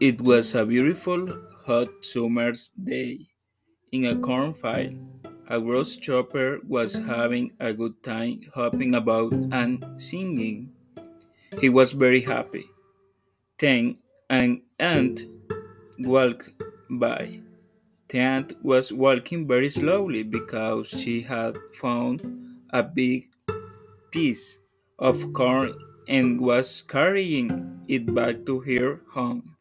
It was a beautiful, hot summer's day in a cornfield. A grasshopper was having a good time hopping about and singing. He was very happy. Then an ant walked by. The ant was walking very slowly because she had found a big piece of corn and was carrying it back to her home.